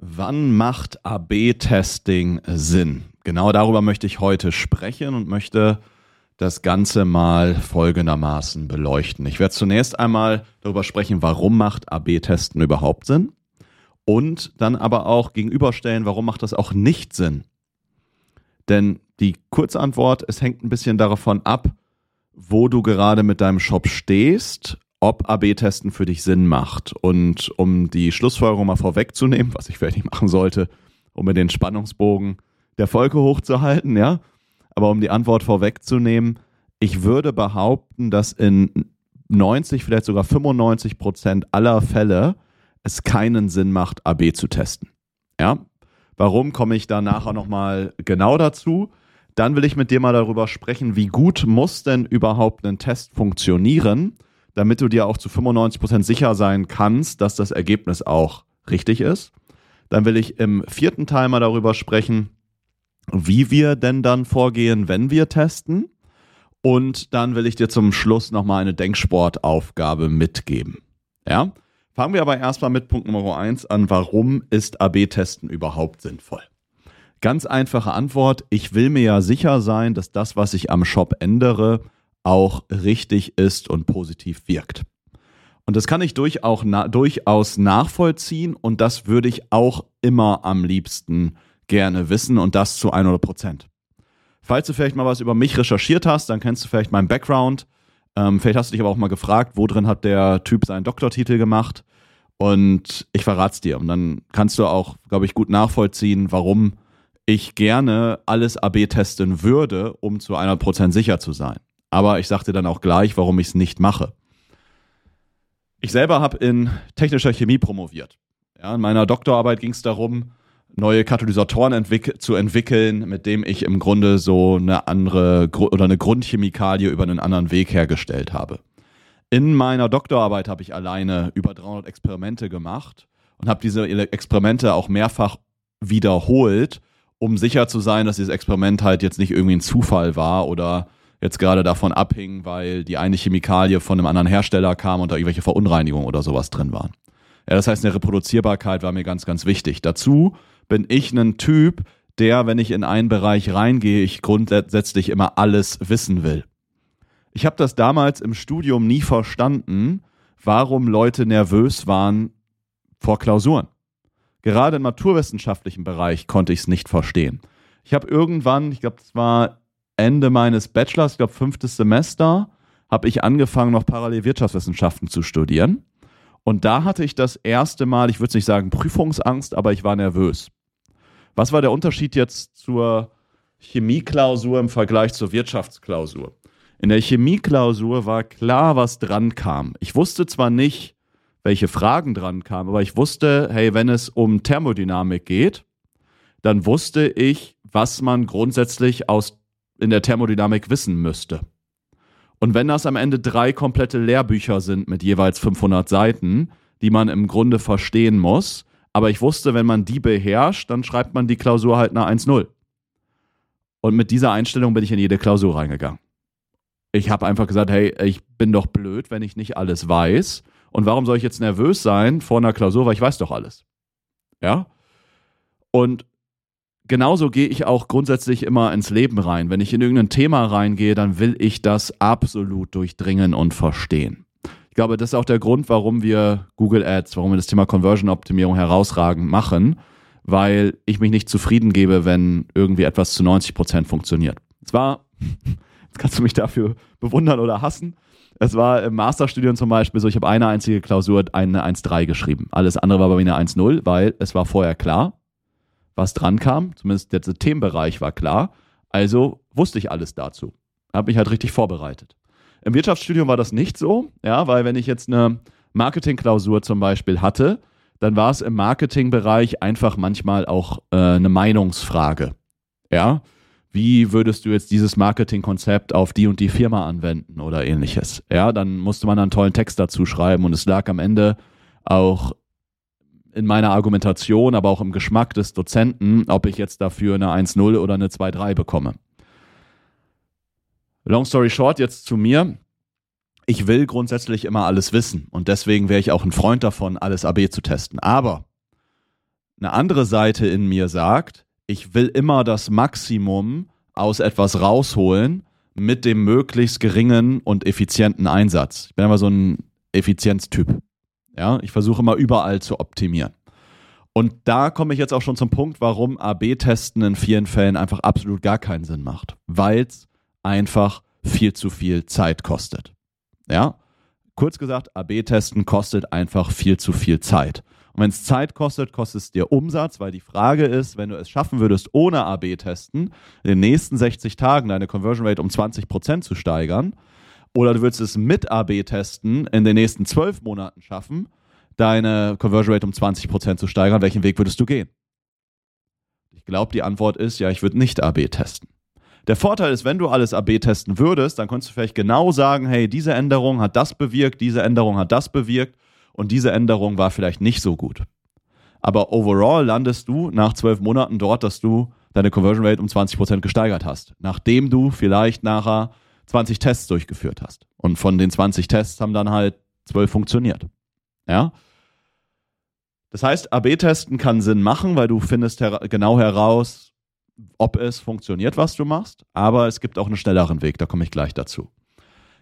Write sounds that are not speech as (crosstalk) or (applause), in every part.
Wann macht AB-Testing Sinn? Genau darüber möchte ich heute sprechen und möchte das Ganze mal folgendermaßen beleuchten. Ich werde zunächst einmal darüber sprechen, warum macht AB-Testen überhaupt Sinn? Und dann aber auch gegenüberstellen, warum macht das auch nicht Sinn? Denn die Kurzantwort, es hängt ein bisschen davon ab, wo du gerade mit deinem Shop stehst, ob AB-Testen für dich Sinn macht. Und um die Schlussfolgerung mal vorwegzunehmen, was ich vielleicht nicht machen sollte, um mir den Spannungsbogen der Folge hochzuhalten, ja, aber um die Antwort vorwegzunehmen, ich würde behaupten, dass in 90, vielleicht sogar 95 Prozent aller Fälle es keinen Sinn macht, AB zu testen. Ja, warum komme ich da nachher nochmal genau dazu? Dann will ich mit dir mal darüber sprechen, wie gut muss denn überhaupt ein Test funktionieren, damit du dir auch zu 95% sicher sein kannst, dass das Ergebnis auch richtig ist. Dann will ich im vierten Teil mal darüber sprechen, wie wir denn dann vorgehen, wenn wir testen. Und dann will ich dir zum Schluss nochmal eine Denksportaufgabe mitgeben. Ja? Fangen wir aber erstmal mit Punkt Nummer 1 an. Warum ist AB-Testen überhaupt sinnvoll? Ganz einfache Antwort. Ich will mir ja sicher sein, dass das, was ich am Shop ändere, auch richtig ist und positiv wirkt. Und das kann ich durchaus, na, durchaus nachvollziehen und das würde ich auch immer am liebsten gerne wissen und das zu 100 Prozent. Falls du vielleicht mal was über mich recherchiert hast, dann kennst du vielleicht meinen Background. Ähm, vielleicht hast du dich aber auch mal gefragt, wo drin hat der Typ seinen Doktortitel gemacht. Und ich verrate es dir. Und dann kannst du auch, glaube ich, gut nachvollziehen, warum ich gerne alles AB testen würde, um zu 100% sicher zu sein. Aber ich sagte dann auch gleich, warum ich es nicht mache. Ich selber habe in technischer Chemie promoviert. Ja, in meiner Doktorarbeit ging es darum, neue Katalysatoren entwick zu entwickeln, mit dem ich im Grunde so eine andere oder eine Grundchemikalie über einen anderen Weg hergestellt habe. In meiner Doktorarbeit habe ich alleine über 300 Experimente gemacht und habe diese Experimente auch mehrfach wiederholt, um sicher zu sein, dass dieses Experiment halt jetzt nicht irgendwie ein Zufall war oder jetzt gerade davon abhing, weil die eine Chemikalie von einem anderen Hersteller kam und da irgendwelche Verunreinigungen oder sowas drin waren. Ja, das heißt, eine Reproduzierbarkeit war mir ganz, ganz wichtig. Dazu bin ich ein Typ, der, wenn ich in einen Bereich reingehe, ich grundsätzlich immer alles wissen will. Ich habe das damals im Studium nie verstanden, warum Leute nervös waren vor Klausuren. Gerade im naturwissenschaftlichen Bereich konnte ich es nicht verstehen. Ich habe irgendwann, ich glaube, es war Ende meines Bachelors, ich glaube fünftes Semester, habe ich angefangen, noch parallel Wirtschaftswissenschaften zu studieren. Und da hatte ich das erste Mal, ich würde nicht sagen Prüfungsangst, aber ich war nervös. Was war der Unterschied jetzt zur Chemieklausur im Vergleich zur Wirtschaftsklausur? In der Chemieklausur war klar, was dran kam. Ich wusste zwar nicht, welche Fragen dran kamen, aber ich wusste, hey, wenn es um Thermodynamik geht, dann wusste ich, was man grundsätzlich aus in der Thermodynamik wissen müsste. Und wenn das am Ende drei komplette Lehrbücher sind mit jeweils 500 Seiten, die man im Grunde verstehen muss, aber ich wusste, wenn man die beherrscht, dann schreibt man die Klausur halt nach 1-0. Und mit dieser Einstellung bin ich in jede Klausur reingegangen. Ich habe einfach gesagt, hey, ich bin doch blöd, wenn ich nicht alles weiß. Und warum soll ich jetzt nervös sein vor einer Klausur, weil ich weiß doch alles. Ja? Und genauso gehe ich auch grundsätzlich immer ins Leben rein. Wenn ich in irgendein Thema reingehe, dann will ich das absolut durchdringen und verstehen. Ich glaube, das ist auch der Grund, warum wir Google Ads, warum wir das Thema Conversion-Optimierung herausragend machen, weil ich mich nicht zufrieden gebe, wenn irgendwie etwas zu 90 Prozent funktioniert. Zwar, (laughs) jetzt kannst du mich dafür bewundern oder hassen, es war im Masterstudium zum Beispiel so, ich habe eine einzige Klausur, eine 1.3 geschrieben. Alles andere war bei mir eine 1.0, weil es war vorher klar, was dran kam. Zumindest der Themenbereich war klar. Also wusste ich alles dazu. Habe mich halt richtig vorbereitet. Im Wirtschaftsstudium war das nicht so, ja, weil wenn ich jetzt eine Marketingklausur zum Beispiel hatte, dann war es im Marketingbereich einfach manchmal auch äh, eine Meinungsfrage. Ja, wie würdest du jetzt dieses Marketingkonzept auf die und die Firma anwenden oder ähnliches? Ja, dann musste man einen tollen Text dazu schreiben und es lag am Ende auch in meiner Argumentation, aber auch im Geschmack des Dozenten, ob ich jetzt dafür eine 1-0 oder eine 2-3 bekomme. Long story short, jetzt zu mir. Ich will grundsätzlich immer alles wissen und deswegen wäre ich auch ein Freund davon, alles AB zu testen. Aber eine andere Seite in mir sagt, ich will immer das Maximum aus etwas rausholen mit dem möglichst geringen und effizienten Einsatz. Ich bin aber so ein Effizienztyp. Ja, ich versuche immer überall zu optimieren. Und da komme ich jetzt auch schon zum Punkt, warum AB-Testen in vielen Fällen einfach absolut gar keinen Sinn macht. Weil es einfach viel zu viel Zeit kostet. Ja, kurz gesagt, AB-Testen kostet einfach viel zu viel Zeit. Und wenn es Zeit kostet, kostet es dir Umsatz, weil die Frage ist, wenn du es schaffen würdest, ohne AB-Testen in den nächsten 60 Tagen deine Conversion Rate um 20% zu steigern, oder du würdest es mit AB-Testen in den nächsten 12 Monaten schaffen, deine Conversion Rate um 20% zu steigern, welchen Weg würdest du gehen? Ich glaube, die Antwort ist, ja, ich würde nicht AB testen. Der Vorteil ist, wenn du alles AB testen würdest, dann könntest du vielleicht genau sagen, hey, diese Änderung hat das bewirkt, diese Änderung hat das bewirkt und diese Änderung war vielleicht nicht so gut. Aber overall landest du nach zwölf Monaten dort, dass du deine Conversion Rate um 20% gesteigert hast, nachdem du vielleicht nachher 20 Tests durchgeführt hast. Und von den 20 Tests haben dann halt zwölf funktioniert. Ja. Das heißt, AB-Testen kann Sinn machen, weil du findest her genau heraus, ob es funktioniert, was du machst, aber es gibt auch einen schnelleren Weg, da komme ich gleich dazu.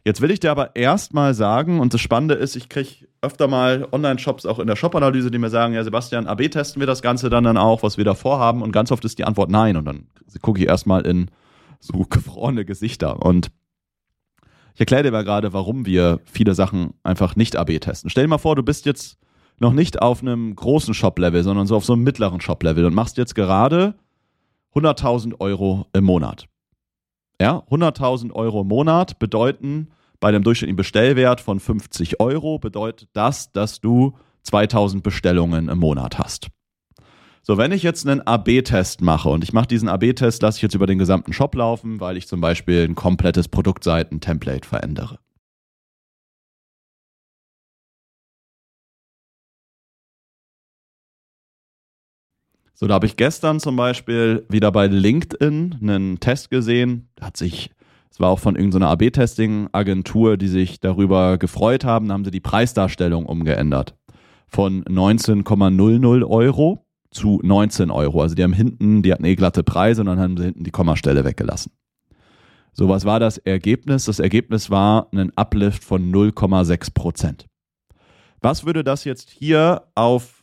Jetzt will ich dir aber erstmal sagen, und das Spannende ist, ich kriege öfter mal Online-Shops auch in der Shop-Analyse, die mir sagen, ja Sebastian, AB testen wir das Ganze dann, dann auch, was wir da vorhaben und ganz oft ist die Antwort nein und dann gucke ich erstmal in so (laughs) gefrorene Gesichter und ich erkläre dir mal gerade, warum wir viele Sachen einfach nicht AB testen. Stell dir mal vor, du bist jetzt noch nicht auf einem großen Shop-Level, sondern so auf so einem mittleren Shop-Level und machst jetzt gerade 100.000 Euro im Monat. Ja, 100.000 Euro im Monat bedeuten bei dem durchschnittlichen Bestellwert von 50 Euro bedeutet das, dass du 2000 Bestellungen im Monat hast. So, wenn ich jetzt einen AB-Test mache und ich mache diesen AB-Test, lasse ich jetzt über den gesamten Shop laufen, weil ich zum Beispiel ein komplettes Produktseiten-Template verändere. So, da habe ich gestern zum Beispiel wieder bei LinkedIn einen Test gesehen. Hat sich, es war auch von irgendeiner AB-Testing-Agentur, die sich darüber gefreut haben, da haben sie die Preisdarstellung umgeändert. Von 19,00 Euro zu 19 Euro. Also die haben hinten, die hatten eh glatte Preise und dann haben sie hinten die Kommastelle weggelassen. So, was war das Ergebnis? Das Ergebnis war ein Uplift von 0,6 Prozent. Was würde das jetzt hier auf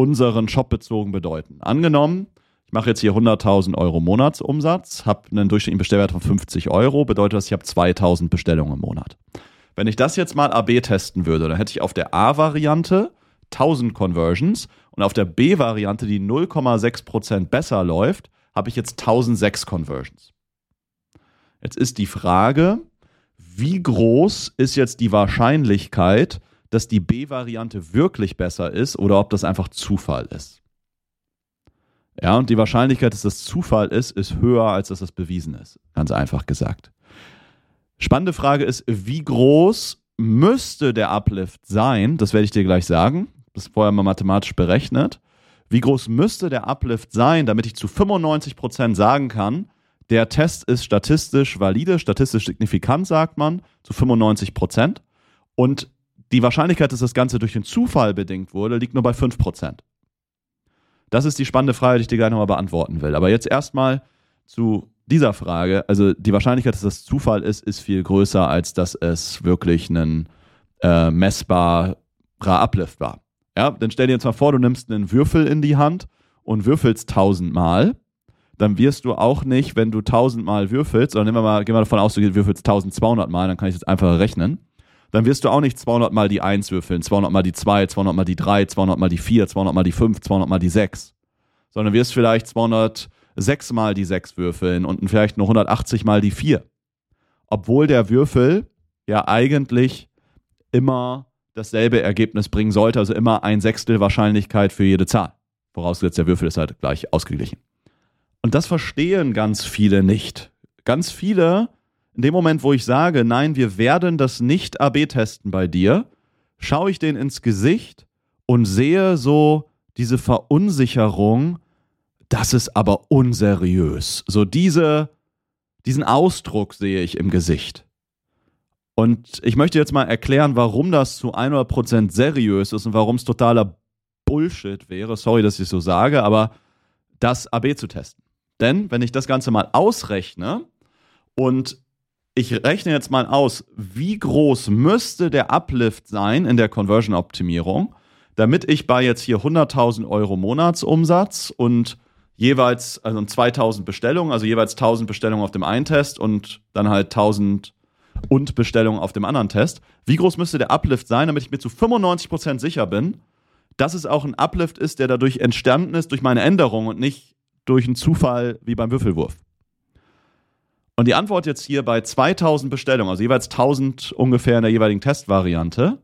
unseren Shop bezogen bedeuten. Angenommen, ich mache jetzt hier 100.000 Euro Monatsumsatz, habe einen durchschnittlichen Bestellwert von 50 Euro, bedeutet das, ich habe 2.000 Bestellungen im Monat. Wenn ich das jetzt mal AB testen würde, dann hätte ich auf der A-Variante 1000 Conversions und auf der B-Variante, die 0,6% besser läuft, habe ich jetzt 1006 Conversions. Jetzt ist die Frage, wie groß ist jetzt die Wahrscheinlichkeit, dass die B-Variante wirklich besser ist oder ob das einfach Zufall ist. Ja, und die Wahrscheinlichkeit, dass das Zufall ist, ist höher, als dass das bewiesen ist. Ganz einfach gesagt. Spannende Frage ist, wie groß müsste der Uplift sein? Das werde ich dir gleich sagen. Das vorher mal mathematisch berechnet. Wie groß müsste der Uplift sein, damit ich zu 95% sagen kann, der Test ist statistisch valide, statistisch signifikant, sagt man, zu 95%. Und die Wahrscheinlichkeit, dass das Ganze durch den Zufall bedingt wurde, liegt nur bei 5%. Das ist die spannende Frage, die ich dir gleich nochmal beantworten will. Aber jetzt erstmal zu dieser Frage. Also die Wahrscheinlichkeit, dass das Zufall ist, ist viel größer, als dass es wirklich ein äh, messbarer Uplift war. Ja, dann stell dir jetzt mal vor, du nimmst einen Würfel in die Hand und würfelst tausendmal. Dann wirst du auch nicht, wenn du tausendmal würfelst, sondern nehmen wir mal, gehen wir davon aus, du würfelst 1200 Mal, dann kann ich jetzt einfach rechnen dann wirst du auch nicht 200 mal die 1 würfeln, 200 mal die 2, 200 mal die 3, 200 mal die 4, 200 mal die 5, 200 mal die 6. Sondern wirst vielleicht 206 mal die 6 würfeln und vielleicht nur 180 mal die 4. Obwohl der Würfel ja eigentlich immer dasselbe Ergebnis bringen sollte, also immer ein Sechstel Wahrscheinlichkeit für jede Zahl. Vorausgesetzt, der Würfel ist halt gleich ausgeglichen. Und das verstehen ganz viele nicht. Ganz viele in dem Moment, wo ich sage, nein, wir werden das nicht AB testen bei dir, schaue ich den ins Gesicht und sehe so diese Verunsicherung, das ist aber unseriös. So diese, diesen Ausdruck sehe ich im Gesicht. Und ich möchte jetzt mal erklären, warum das zu 100% seriös ist und warum es totaler Bullshit wäre, sorry, dass ich so sage, aber das AB zu testen. Denn wenn ich das Ganze mal ausrechne und ich rechne jetzt mal aus, wie groß müsste der Uplift sein in der Conversion-Optimierung, damit ich bei jetzt hier 100.000 Euro Monatsumsatz und jeweils also 2000 Bestellungen, also jeweils 1000 Bestellungen auf dem einen Test und dann halt 1000 und Bestellungen auf dem anderen Test. Wie groß müsste der Uplift sein, damit ich mir zu 95% sicher bin, dass es auch ein Uplift ist, der dadurch entstanden ist durch meine Änderung und nicht durch einen Zufall wie beim Würfelwurf? Und die Antwort jetzt hier bei 2000 Bestellungen, also jeweils 1000 ungefähr in der jeweiligen Testvariante,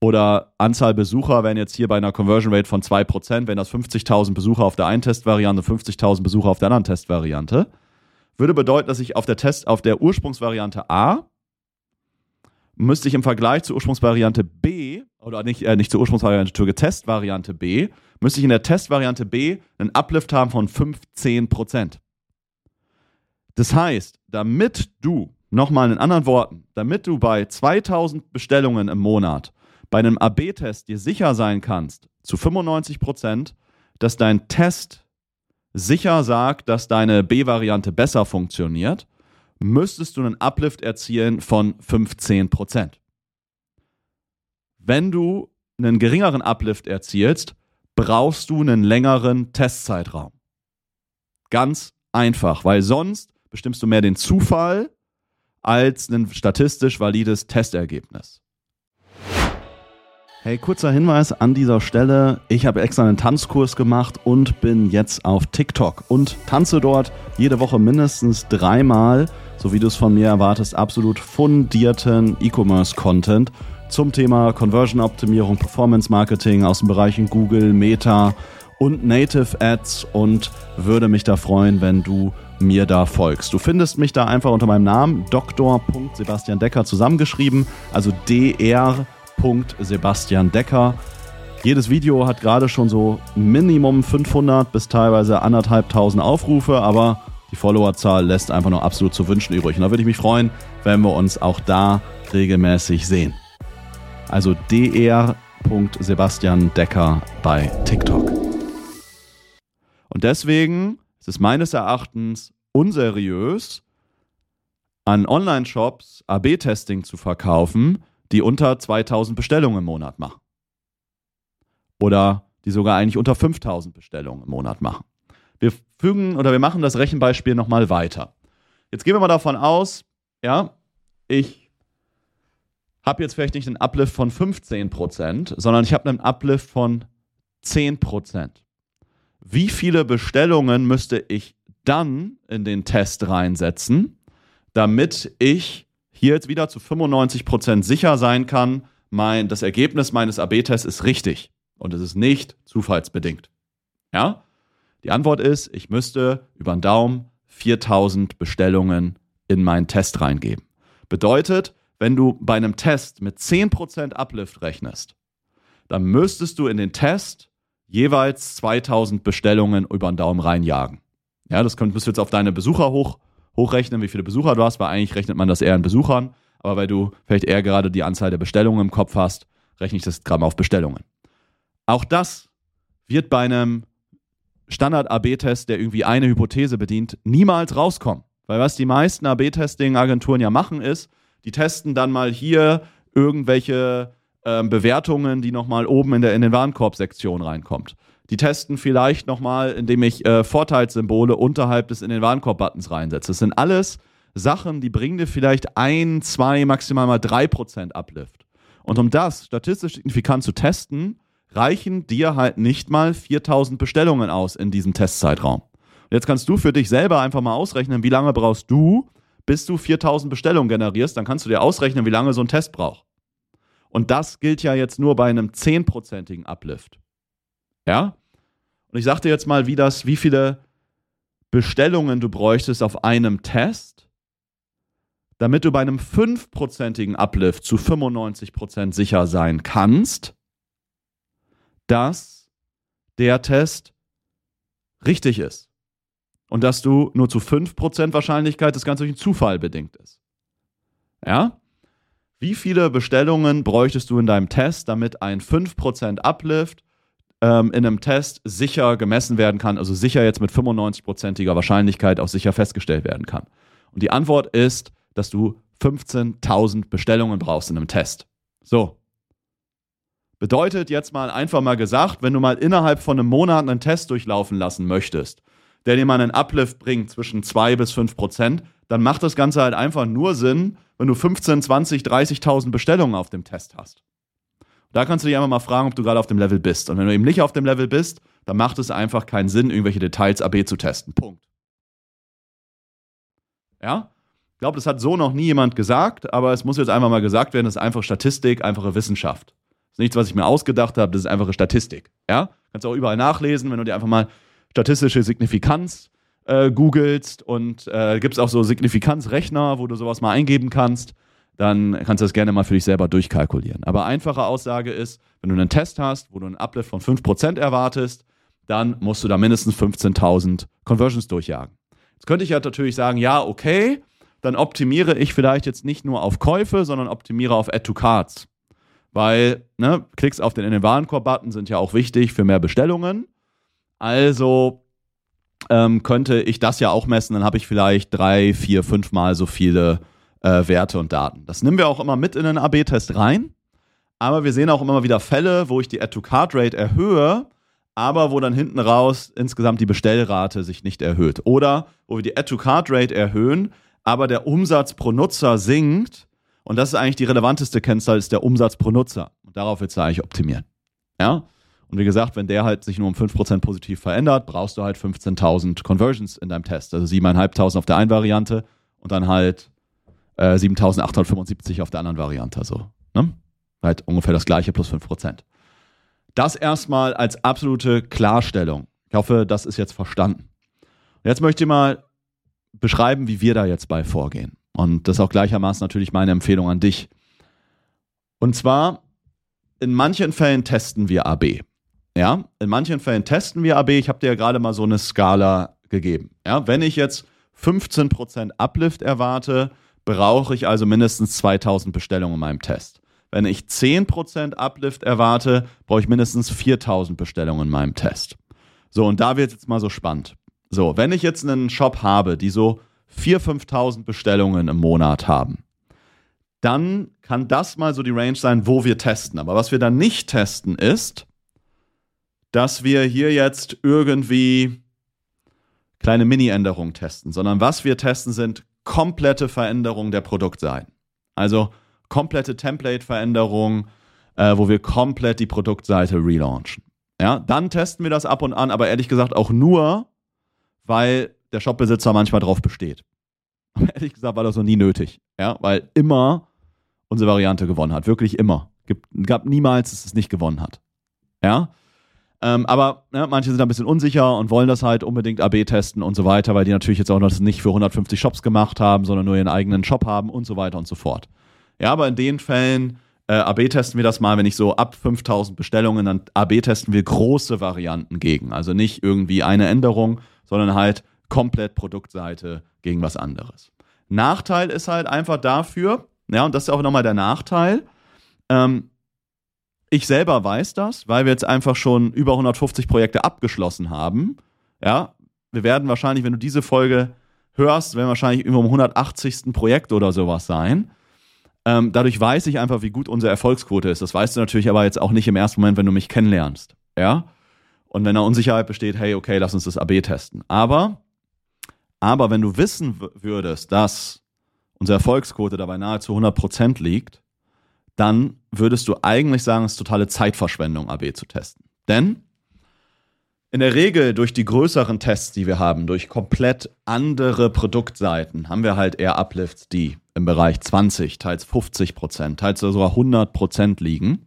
oder Anzahl Besucher wären jetzt hier bei einer Conversion Rate von 2%, wenn das 50.000 Besucher auf der einen Testvariante, 50.000 Besucher auf der anderen Testvariante. Würde bedeuten, dass ich auf der Test, auf der Ursprungsvariante A müsste ich im Vergleich zur Ursprungsvariante B, oder nicht, äh, nicht zur Ursprungsvariante, zur Testvariante B, müsste ich in der Testvariante B einen Uplift haben von 15%. Das heißt, damit du, nochmal in anderen Worten, damit du bei 2000 Bestellungen im Monat bei einem AB-Test dir sicher sein kannst, zu 95 Prozent, dass dein Test sicher sagt, dass deine B-Variante besser funktioniert, müsstest du einen Uplift erzielen von 15 Prozent. Wenn du einen geringeren Uplift erzielst, brauchst du einen längeren Testzeitraum. Ganz einfach, weil sonst bestimmst du mehr den Zufall als ein statistisch valides Testergebnis. Hey, kurzer Hinweis an dieser Stelle. Ich habe extra einen Tanzkurs gemacht und bin jetzt auf TikTok und tanze dort jede Woche mindestens dreimal, so wie du es von mir erwartest, absolut fundierten E-Commerce-Content zum Thema Conversion-Optimierung, Performance-Marketing aus den Bereichen Google, Meta und Native Ads und würde mich da freuen, wenn du mir da folgst. Du findest mich da einfach unter meinem Namen Dr. Sebastian Decker zusammengeschrieben, also DR Sebastian Decker. Jedes Video hat gerade schon so Minimum 500 bis teilweise anderthalbtausend Aufrufe, aber die Followerzahl lässt einfach noch absolut zu wünschen übrig. Und da würde ich mich freuen, wenn wir uns auch da regelmäßig sehen. Also dr.sebastian Decker bei TikTok. Und deswegen ist es meines Erachtens unseriös, an Online-Shops AB-Testing zu verkaufen, die unter 2000 Bestellungen im Monat machen. Oder die sogar eigentlich unter 5000 Bestellungen im Monat machen. Wir fügen oder wir machen das Rechenbeispiel nochmal weiter. Jetzt gehen wir mal davon aus, ja, ich habe jetzt vielleicht nicht einen Uplift von 15%, sondern ich habe einen Uplift von 10%. Wie viele Bestellungen müsste ich dann in den Test reinsetzen, damit ich hier jetzt wieder zu 95% sicher sein kann, mein, das Ergebnis meines AB-Tests ist richtig und es ist nicht zufallsbedingt. Ja? Die Antwort ist, ich müsste über den Daumen 4000 Bestellungen in meinen Test reingeben. Bedeutet, wenn du bei einem Test mit 10% Uplift rechnest, dann müsstest du in den Test jeweils 2000 Bestellungen über den Daumen reinjagen. Ja, das könntest du jetzt auf deine Besucher hoch hochrechnen, wie viele Besucher du hast, weil eigentlich rechnet man das eher in Besuchern. Aber weil du vielleicht eher gerade die Anzahl der Bestellungen im Kopf hast, rechne ich das Gramm auf Bestellungen. Auch das wird bei einem Standard-AB-Test, der irgendwie eine Hypothese bedient, niemals rauskommen. Weil was die meisten AB-Testing-Agenturen ja machen, ist, die testen dann mal hier irgendwelche äh, Bewertungen, die nochmal oben in, der, in den Warenkorb-Sektion reinkommt. Die testen vielleicht nochmal, indem ich äh, Vorteilssymbole unterhalb des in den Warenkorb-Buttons reinsetze. Das sind alles Sachen, die bringen dir vielleicht ein, zwei, maximal mal drei Prozent Uplift. Und um das statistisch signifikant zu testen, reichen dir halt nicht mal 4000 Bestellungen aus in diesem Testzeitraum. Und jetzt kannst du für dich selber einfach mal ausrechnen, wie lange brauchst du, bis du 4000 Bestellungen generierst. Dann kannst du dir ausrechnen, wie lange so ein Test braucht. Und das gilt ja jetzt nur bei einem 10%igen Uplift. Ja? Und ich sagte jetzt mal, wie das, wie viele Bestellungen du bräuchtest auf einem Test, damit du bei einem 5%igen Uplift zu 95% sicher sein kannst, dass der Test richtig ist. Und dass du nur zu 5% Wahrscheinlichkeit das Ganze durch einen Zufall bedingt ist. Ja? wie viele Bestellungen bräuchtest du in deinem Test, damit ein 5% Uplift ähm, in einem Test sicher gemessen werden kann, also sicher jetzt mit 95%iger Wahrscheinlichkeit auch sicher festgestellt werden kann? Und die Antwort ist, dass du 15.000 Bestellungen brauchst in einem Test. So. Bedeutet jetzt mal einfach mal gesagt, wenn du mal innerhalb von einem Monat einen Test durchlaufen lassen möchtest, der dir mal einen Uplift bringt zwischen 2 bis 5 Prozent, dann macht das Ganze halt einfach nur Sinn, wenn du 15, 20, 30.000 Bestellungen auf dem Test hast. Da kannst du dich einfach mal fragen, ob du gerade auf dem Level bist. Und wenn du eben nicht auf dem Level bist, dann macht es einfach keinen Sinn, irgendwelche Details AB zu testen. Punkt. Ja? Ich glaube, das hat so noch nie jemand gesagt, aber es muss jetzt einfach mal gesagt werden, das ist einfach Statistik, einfache Wissenschaft. Das ist nichts, was ich mir ausgedacht habe, das ist einfache Statistik. Ja? Kannst du auch überall nachlesen, wenn du dir einfach mal statistische Signifikanz äh, googelst und äh, gibt es auch so Signifikanzrechner, wo du sowas mal eingeben kannst, dann kannst du das gerne mal für dich selber durchkalkulieren. Aber einfache Aussage ist, wenn du einen Test hast, wo du einen Uplift von 5% erwartest, dann musst du da mindestens 15.000 Conversions durchjagen. Jetzt könnte ich ja natürlich sagen, ja, okay, dann optimiere ich vielleicht jetzt nicht nur auf Käufe, sondern optimiere auf Add to Cards. Weil ne, Klicks auf den in den Warenkorb-Button sind ja auch wichtig für mehr Bestellungen. Also ähm, könnte ich das ja auch messen, dann habe ich vielleicht drei, vier, fünf Mal so viele äh, Werte und Daten. Das nehmen wir auch immer mit in den AB-Test rein. Aber wir sehen auch immer wieder Fälle, wo ich die Add-to-Card-Rate erhöhe, aber wo dann hinten raus insgesamt die Bestellrate sich nicht erhöht. Oder wo wir die Add-to-Card-Rate erhöhen, aber der Umsatz pro Nutzer sinkt. Und das ist eigentlich die relevanteste Kennzahl, ist der Umsatz pro Nutzer. Und darauf willst du eigentlich optimieren. Ja? Und wie gesagt, wenn der halt sich nur um 5% positiv verändert, brauchst du halt 15.000 Conversions in deinem Test. Also 7.500 auf der einen Variante und dann halt äh, 7.875 auf der anderen Variante. So, ne? Halt ungefähr das gleiche plus 5%. Das erstmal als absolute Klarstellung. Ich hoffe, das ist jetzt verstanden. Und jetzt möchte ich mal beschreiben, wie wir da jetzt bei vorgehen. Und das ist auch gleichermaßen natürlich meine Empfehlung an dich. Und zwar, in manchen Fällen testen wir AB. Ja, in manchen Fällen testen wir AB. Ich habe dir ja gerade mal so eine Skala gegeben. Ja, wenn ich jetzt 15% Uplift erwarte, brauche ich also mindestens 2000 Bestellungen in meinem Test. Wenn ich 10% Uplift erwarte, brauche ich mindestens 4000 Bestellungen in meinem Test. So, und da wird es jetzt mal so spannend. So, wenn ich jetzt einen Shop habe, die so 4.000, 5.000 Bestellungen im Monat haben, dann kann das mal so die Range sein, wo wir testen. Aber was wir dann nicht testen ist, dass wir hier jetzt irgendwie kleine Mini-Änderungen testen, sondern was wir testen sind komplette Veränderungen der Produktseiten. Also komplette Template-Veränderungen, äh, wo wir komplett die Produktseite relaunchen. Ja, dann testen wir das ab und an, aber ehrlich gesagt auch nur, weil der Shopbesitzer manchmal drauf besteht. (laughs) ehrlich gesagt war das noch nie nötig. Ja, weil immer unsere Variante gewonnen hat. Wirklich immer. Gibt, gab niemals, dass es nicht gewonnen hat. Ja, ähm, aber ne, manche sind ein bisschen unsicher und wollen das halt unbedingt AB testen und so weiter, weil die natürlich jetzt auch noch das nicht für 150 Shops gemacht haben, sondern nur ihren eigenen Shop haben und so weiter und so fort. Ja, aber in den Fällen äh, AB testen wir das mal, wenn ich so ab 5000 Bestellungen, dann AB testen wir große Varianten gegen. Also nicht irgendwie eine Änderung, sondern halt komplett Produktseite gegen was anderes. Nachteil ist halt einfach dafür, ja, und das ist auch nochmal der Nachteil, ähm, ich selber weiß das, weil wir jetzt einfach schon über 150 Projekte abgeschlossen haben. Ja, wir werden wahrscheinlich, wenn du diese Folge hörst, werden wahrscheinlich über dem 180. Projekt oder sowas sein. Ähm, dadurch weiß ich einfach, wie gut unsere Erfolgsquote ist. Das weißt du natürlich aber jetzt auch nicht im ersten Moment, wenn du mich kennenlernst. Ja? Und wenn da Unsicherheit besteht, hey, okay, lass uns das AB testen. Aber, aber wenn du wissen würdest, dass unsere Erfolgsquote dabei nahezu 100% liegt, dann würdest du eigentlich sagen, es ist totale Zeitverschwendung, AB zu testen. Denn in der Regel durch die größeren Tests, die wir haben, durch komplett andere Produktseiten, haben wir halt eher Uplifts, die im Bereich 20, teils 50 Prozent, teils sogar 100 Prozent liegen.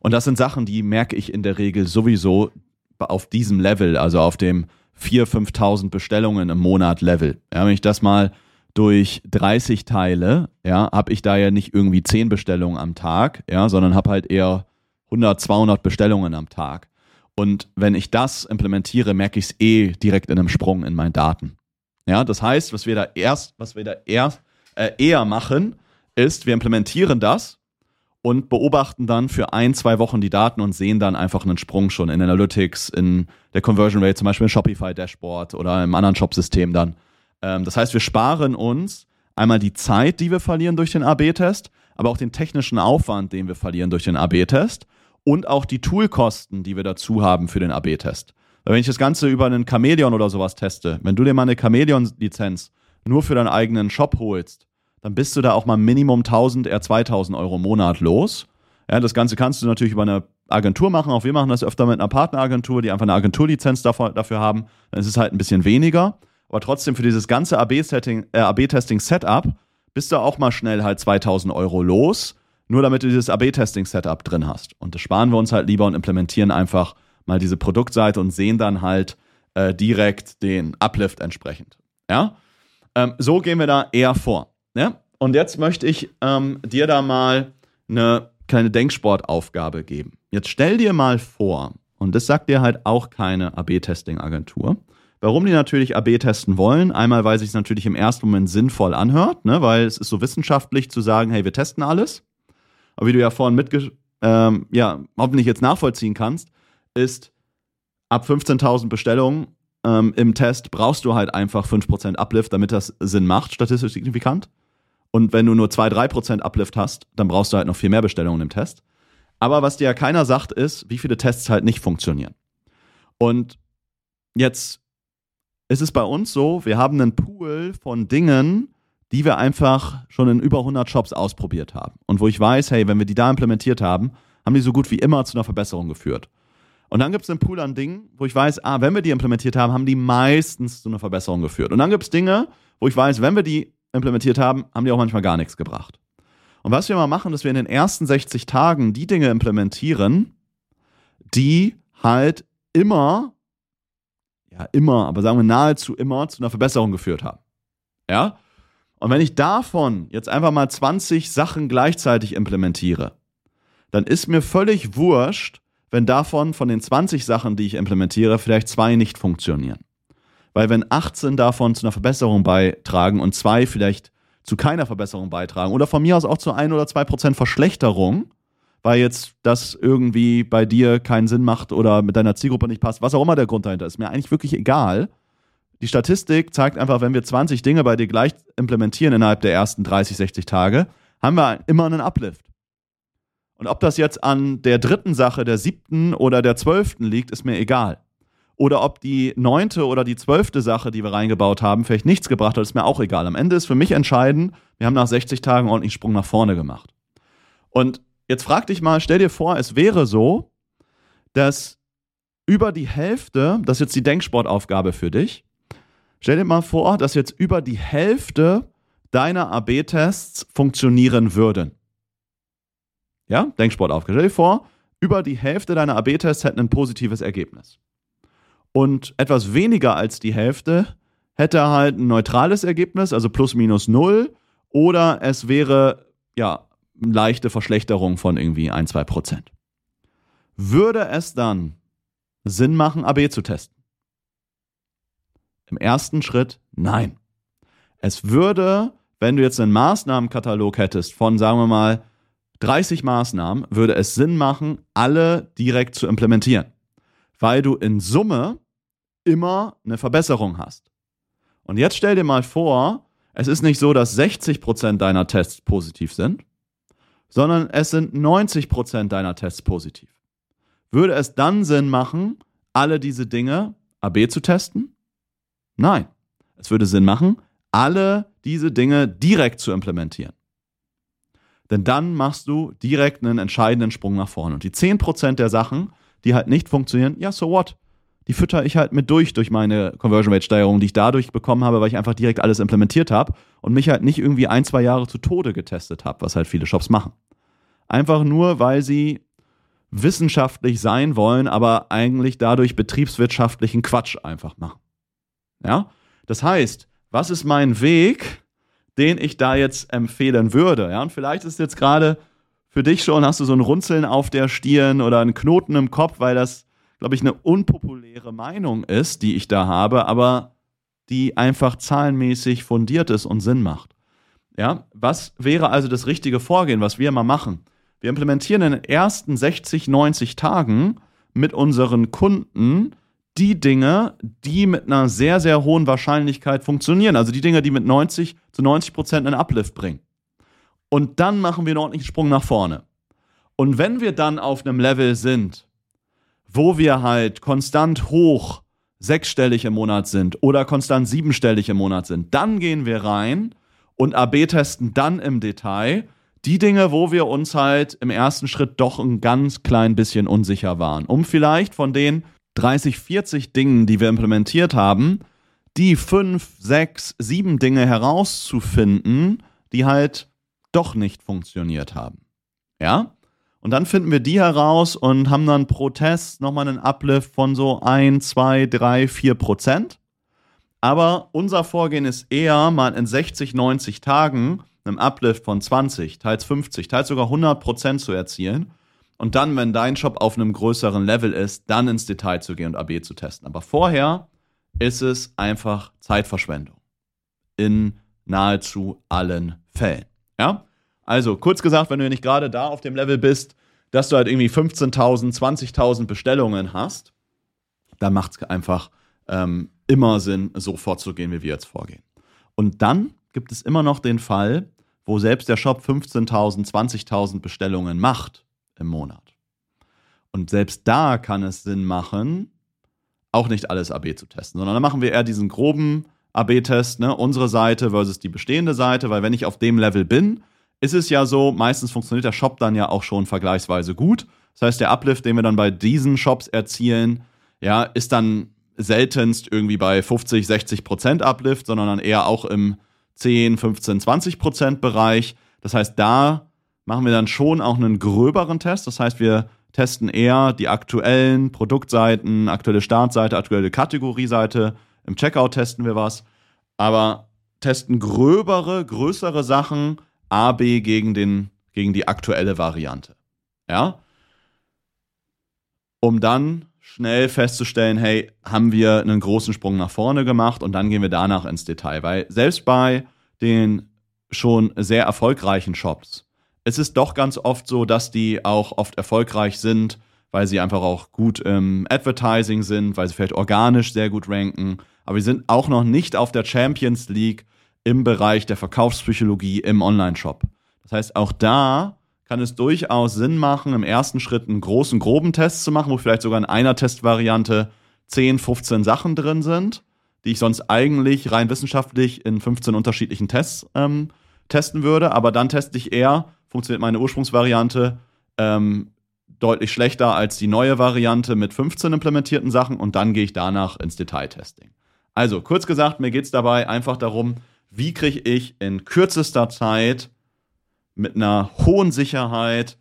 Und das sind Sachen, die merke ich in der Regel sowieso auf diesem Level, also auf dem 4.000, 5.000 Bestellungen im Monat Level. Ja, wenn ich das mal durch 30 Teile, ja, habe ich da ja nicht irgendwie 10 Bestellungen am Tag, ja, sondern habe halt eher 100, 200 Bestellungen am Tag. Und wenn ich das implementiere, merke ich es eh direkt in einem Sprung in meinen Daten. Ja, das heißt, was wir da erst, was wir da erst, äh, eher machen, ist, wir implementieren das und beobachten dann für ein, zwei Wochen die Daten und sehen dann einfach einen Sprung schon in Analytics, in der Conversion Rate, zum Beispiel im Shopify Dashboard oder im anderen Shop-System dann. Ähm, das heißt, wir sparen uns einmal die Zeit, die wir verlieren durch den AB-Test, aber auch den technischen Aufwand, den wir verlieren durch den AB-Test und auch die Toolkosten, die wir dazu haben für den AB-Test. Wenn ich das Ganze über einen Chameleon oder sowas teste, wenn du dir mal eine Chameleon-Lizenz nur für deinen eigenen Shop holst, dann bist du da auch mal Minimum 1000, eher 2000 Euro im Monat los. Ja, das Ganze kannst du natürlich über eine Agentur machen. Auch wir machen das öfter mit einer Partneragentur, die einfach eine Agenturlizenz dafür, dafür haben. Dann ist es halt ein bisschen weniger. Aber trotzdem für dieses ganze AB-Testing äh, AB bist du auch mal schnell halt 2000 Euro los, nur damit du dieses AB-Testing-Setup drin hast. Und das sparen wir uns halt lieber und implementieren einfach mal diese Produktseite und sehen dann halt äh, direkt den Uplift entsprechend. Ja, ähm, so gehen wir da eher vor. Ja? Und jetzt möchte ich ähm, dir da mal eine kleine Denksportaufgabe geben. Jetzt stell dir mal vor, und das sagt dir halt auch keine AB-Testing-Agentur, warum die natürlich AB testen wollen. Einmal, weil es sich natürlich im ersten Moment sinnvoll anhört, ne? weil es ist so wissenschaftlich zu sagen, hey, wir testen alles. Aber wie du ja vorhin mitge ähm, ja, hoffentlich jetzt nachvollziehen kannst, ist ab 15.000 Bestellungen ähm, im Test brauchst du halt einfach 5% Uplift, damit das Sinn macht, statistisch signifikant. Und wenn du nur 2-3% Uplift hast, dann brauchst du halt noch viel mehr Bestellungen im Test. Aber was dir ja keiner sagt, ist, wie viele Tests halt nicht funktionieren. Und jetzt ist es bei uns so, wir haben einen Pool von Dingen, die wir einfach schon in über 100 Shops ausprobiert haben. Und wo ich weiß, hey, wenn wir die da implementiert haben, haben die so gut wie immer zu einer Verbesserung geführt. Und dann gibt es einen Pool an Dingen, wo ich weiß, ah, wenn wir die implementiert haben, haben die meistens zu einer Verbesserung geführt. Und dann gibt es Dinge, wo ich weiß, wenn wir die implementiert haben, haben die auch manchmal gar nichts gebracht. Und was wir mal machen, dass wir in den ersten 60 Tagen die Dinge implementieren, die halt immer, ja, immer, aber sagen wir nahezu immer zu einer Verbesserung geführt haben. Ja? Und wenn ich davon jetzt einfach mal 20 Sachen gleichzeitig implementiere, dann ist mir völlig wurscht, wenn davon von den 20 Sachen, die ich implementiere, vielleicht zwei nicht funktionieren. Weil wenn 18 davon zu einer Verbesserung beitragen und zwei vielleicht zu keiner Verbesserung beitragen oder von mir aus auch zu ein oder zwei Prozent Verschlechterung, weil jetzt das irgendwie bei dir keinen Sinn macht oder mit deiner Zielgruppe nicht passt, was auch immer der Grund dahinter ist, mir eigentlich wirklich egal. Die Statistik zeigt einfach, wenn wir 20 Dinge bei dir gleich implementieren innerhalb der ersten 30, 60 Tage, haben wir immer einen Uplift. Und ob das jetzt an der dritten Sache, der siebten oder der zwölften liegt, ist mir egal. Oder ob die neunte oder die zwölfte Sache, die wir reingebaut haben, vielleicht nichts gebracht hat, ist mir auch egal. Am Ende ist für mich entscheidend, wir haben nach 60 Tagen ordentlich Sprung nach vorne gemacht. Und jetzt frag dich mal, stell dir vor, es wäre so, dass über die Hälfte, das ist jetzt die Denksportaufgabe für dich, stell dir mal vor, dass jetzt über die Hälfte deiner AB-Tests funktionieren würden. Ja, Denksport aufgestellt. Stell dir vor, über die Hälfte deiner AB-Tests hätten ein positives Ergebnis. Und etwas weniger als die Hälfte hätte halt ein neutrales Ergebnis, also plus minus null, oder es wäre ja leichte Verschlechterung von irgendwie ein, zwei Prozent. Würde es dann Sinn machen, AB zu testen? Im ersten Schritt nein. Es würde, wenn du jetzt einen Maßnahmenkatalog hättest von, sagen wir mal, 30 Maßnahmen würde es Sinn machen, alle direkt zu implementieren, weil du in Summe immer eine Verbesserung hast. Und jetzt stell dir mal vor, es ist nicht so, dass 60% deiner Tests positiv sind, sondern es sind 90% deiner Tests positiv. Würde es dann Sinn machen, alle diese Dinge AB zu testen? Nein. Es würde Sinn machen, alle diese Dinge direkt zu implementieren. Denn dann machst du direkt einen entscheidenden Sprung nach vorne. Und die 10% der Sachen, die halt nicht funktionieren, ja, so what? Die fütter ich halt mit durch, durch meine Conversion Rate Steigerung, die ich dadurch bekommen habe, weil ich einfach direkt alles implementiert habe und mich halt nicht irgendwie ein, zwei Jahre zu Tode getestet habe, was halt viele Shops machen. Einfach nur, weil sie wissenschaftlich sein wollen, aber eigentlich dadurch betriebswirtschaftlichen Quatsch einfach machen. Ja? Das heißt, was ist mein Weg, den ich da jetzt empfehlen würde. Ja, und vielleicht ist jetzt gerade für dich schon, hast du so ein Runzeln auf der Stirn oder einen Knoten im Kopf, weil das, glaube ich, eine unpopuläre Meinung ist, die ich da habe, aber die einfach zahlenmäßig fundiert ist und Sinn macht. Ja, was wäre also das richtige Vorgehen, was wir mal machen? Wir implementieren in den ersten 60, 90 Tagen mit unseren Kunden die Dinge, die mit einer sehr, sehr hohen Wahrscheinlichkeit funktionieren. Also die Dinge, die mit 90 zu 90 Prozent einen Uplift bringen. Und dann machen wir einen ordentlichen Sprung nach vorne. Und wenn wir dann auf einem Level sind, wo wir halt konstant hoch sechsstellig im Monat sind oder konstant siebenstellig im Monat sind, dann gehen wir rein und AB testen dann im Detail die Dinge, wo wir uns halt im ersten Schritt doch ein ganz klein bisschen unsicher waren, um vielleicht von den 30, 40 Dingen, die wir implementiert haben, die fünf, sechs, sieben Dinge herauszufinden, die halt doch nicht funktioniert haben. Ja? Und dann finden wir die heraus und haben dann pro Test nochmal einen Uplift von so 1, 2, 3, 4 Prozent. Aber unser Vorgehen ist eher mal in 60, 90 Tagen einem Uplift von 20, teils 50, teils sogar 100 Prozent zu erzielen. Und dann, wenn dein Shop auf einem größeren Level ist, dann ins Detail zu gehen und AB zu testen. Aber vorher ist es einfach Zeitverschwendung. In nahezu allen Fällen. Ja? Also, kurz gesagt, wenn du nicht gerade da auf dem Level bist, dass du halt irgendwie 15.000, 20.000 Bestellungen hast, dann macht es einfach ähm, immer Sinn, so vorzugehen, wie wir jetzt vorgehen. Und dann gibt es immer noch den Fall, wo selbst der Shop 15.000, 20.000 Bestellungen macht im Monat. Und selbst da kann es Sinn machen, auch nicht alles AB zu testen, sondern dann machen wir eher diesen groben AB-Test, ne? unsere Seite versus die bestehende Seite, weil wenn ich auf dem Level bin, ist es ja so, meistens funktioniert der Shop dann ja auch schon vergleichsweise gut. Das heißt, der Uplift, den wir dann bei diesen Shops erzielen, ja, ist dann seltenst irgendwie bei 50, 60 Prozent Uplift, sondern dann eher auch im 10, 15, 20 Prozent Bereich. Das heißt, da machen wir dann schon auch einen gröberen Test. Das heißt, wir testen eher die aktuellen Produktseiten, aktuelle Startseite, aktuelle Kategorieseite. Im Checkout testen wir was. Aber testen gröbere, größere Sachen A, B gegen, den, gegen die aktuelle Variante. Ja? Um dann schnell festzustellen, hey, haben wir einen großen Sprung nach vorne gemacht und dann gehen wir danach ins Detail. Weil selbst bei den schon sehr erfolgreichen Shops, es ist doch ganz oft so, dass die auch oft erfolgreich sind, weil sie einfach auch gut im Advertising sind, weil sie vielleicht organisch sehr gut ranken. Aber sie sind auch noch nicht auf der Champions League im Bereich der Verkaufspsychologie im Online-Shop. Das heißt, auch da kann es durchaus Sinn machen, im ersten Schritt einen großen, groben Test zu machen, wo vielleicht sogar in einer Testvariante 10, 15 Sachen drin sind, die ich sonst eigentlich rein wissenschaftlich in 15 unterschiedlichen Tests ähm, testen würde. Aber dann teste ich eher, funktioniert meine Ursprungsvariante ähm, deutlich schlechter als die neue Variante mit 15 implementierten Sachen und dann gehe ich danach ins Detailtesting. Also, kurz gesagt, mir geht es dabei einfach darum, wie kriege ich in kürzester Zeit mit einer hohen Sicherheit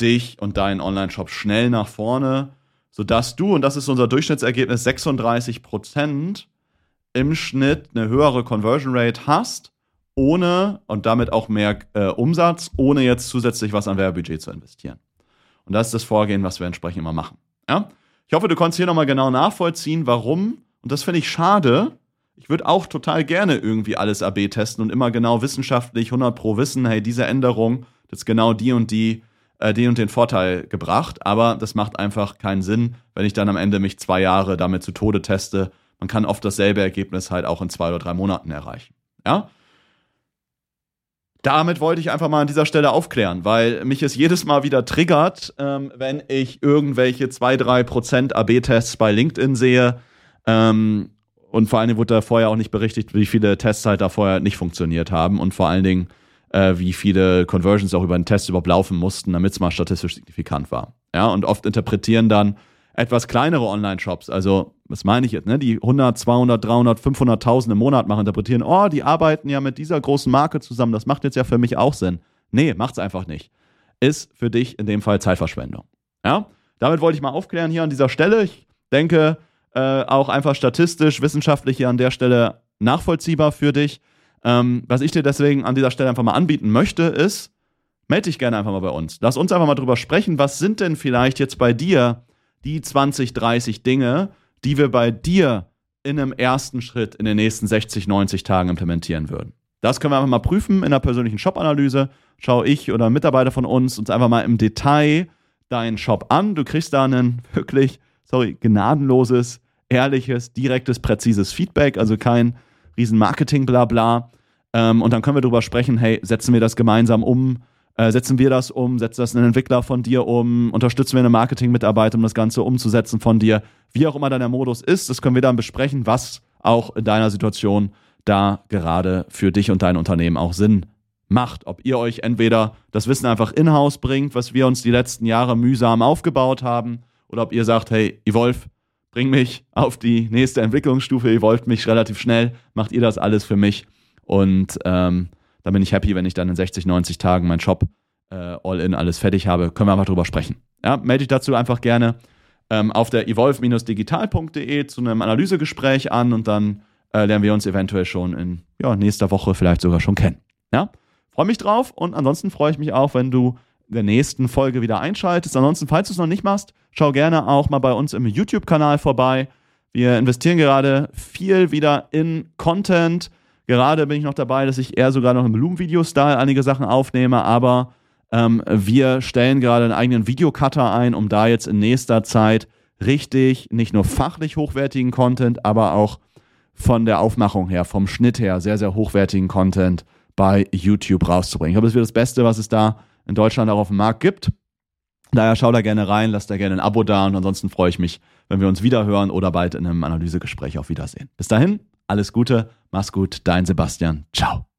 dich und deinen Online-Shop schnell nach vorne, sodass du, und das ist unser Durchschnittsergebnis, 36% im Schnitt eine höhere Conversion Rate hast, ohne und damit auch mehr äh, Umsatz, ohne jetzt zusätzlich was an Werbebudget zu investieren. Und das ist das Vorgehen, was wir entsprechend immer machen. Ja? Ich hoffe, du konntest hier nochmal genau nachvollziehen, warum. Und das finde ich schade, ich würde auch total gerne irgendwie alles AB testen und immer genau wissenschaftlich 100 pro wissen, hey, diese Änderung, das ist genau die und die, äh, den und den Vorteil gebracht. Aber das macht einfach keinen Sinn, wenn ich dann am Ende mich zwei Jahre damit zu Tode teste. Man kann oft dasselbe Ergebnis halt auch in zwei oder drei Monaten erreichen. Ja? Damit wollte ich einfach mal an dieser Stelle aufklären, weil mich es jedes Mal wieder triggert, ähm, wenn ich irgendwelche 2-3% AB-Tests bei LinkedIn sehe. Ähm, und vor allen Dingen wurde da vorher auch nicht berichtet, wie viele Tests halt da vorher nicht funktioniert haben und vor allen Dingen, äh, wie viele Conversions auch über den Test überhaupt laufen mussten, damit es mal statistisch signifikant war. Ja, und oft interpretieren dann etwas kleinere Online-Shops, also was meine ich jetzt, ne, die 100, 200, 300, 500.000 im Monat machen, interpretieren, oh, die arbeiten ja mit dieser großen Marke zusammen, das macht jetzt ja für mich auch Sinn. Nee, macht's einfach nicht. Ist für dich in dem Fall Zeitverschwendung. Ja, damit wollte ich mal aufklären hier an dieser Stelle. Ich denke, äh, auch einfach statistisch, wissenschaftlich hier an der Stelle nachvollziehbar für dich. Ähm, was ich dir deswegen an dieser Stelle einfach mal anbieten möchte, ist, melde dich gerne einfach mal bei uns. Lass uns einfach mal drüber sprechen, was sind denn vielleicht jetzt bei dir die 20, 30 Dinge, die wir bei dir in einem ersten Schritt in den nächsten 60, 90 Tagen implementieren würden. Das können wir einfach mal prüfen in der persönlichen Shop-Analyse. Schaue ich oder ein Mitarbeiter von uns uns einfach mal im Detail deinen Shop an. Du kriegst da ein wirklich, sorry, gnadenloses, ehrliches, direktes, präzises Feedback, also kein riesen Marketing-Blabla. Ähm, und dann können wir darüber sprechen, hey, setzen wir das gemeinsam um? Äh, setzen wir das um? Setzt das ein Entwickler von dir um? Unterstützen wir eine Marketing-Mitarbeiter, um das Ganze umzusetzen von dir? Wie auch immer dein Modus ist, das können wir dann besprechen, was auch in deiner Situation da gerade für dich und dein Unternehmen auch Sinn macht. Ob ihr euch entweder das Wissen einfach in-house bringt, was wir uns die letzten Jahre mühsam aufgebaut haben, oder ob ihr sagt, hey, Evolve, bring mich auf die nächste Entwicklungsstufe, Evolve mich relativ schnell, macht ihr das alles für mich. Und ähm, dann bin ich happy, wenn ich dann in 60, 90 Tagen meinen Shop äh, all in alles fertig habe. Können wir einfach drüber sprechen. Ja, melde dich dazu einfach gerne ähm, auf der evolve-digital.de zu einem Analysegespräch an und dann äh, lernen wir uns eventuell schon in ja, nächster Woche vielleicht sogar schon kennen. Ja, freue mich drauf und ansonsten freue ich mich auch, wenn du der nächsten Folge wieder einschaltest. Ansonsten, falls du es noch nicht machst, schau gerne auch mal bei uns im YouTube-Kanal vorbei. Wir investieren gerade viel wieder in Content. Gerade bin ich noch dabei, dass ich eher sogar noch im Bloom-Video-Style einige Sachen aufnehme, aber ähm, wir stellen gerade einen eigenen Videocutter ein, um da jetzt in nächster Zeit richtig, nicht nur fachlich hochwertigen Content, aber auch von der Aufmachung her, vom Schnitt her, sehr, sehr hochwertigen Content bei YouTube rauszubringen. Ich glaube, das wird das Beste, was es da in Deutschland auch auf dem Markt gibt. Daher schau da gerne rein, lass da gerne ein Abo da und ansonsten freue ich mich, wenn wir uns wieder hören oder bald in einem Analysegespräch auf Wiedersehen. Bis dahin, alles Gute, mach's gut, dein Sebastian. Ciao.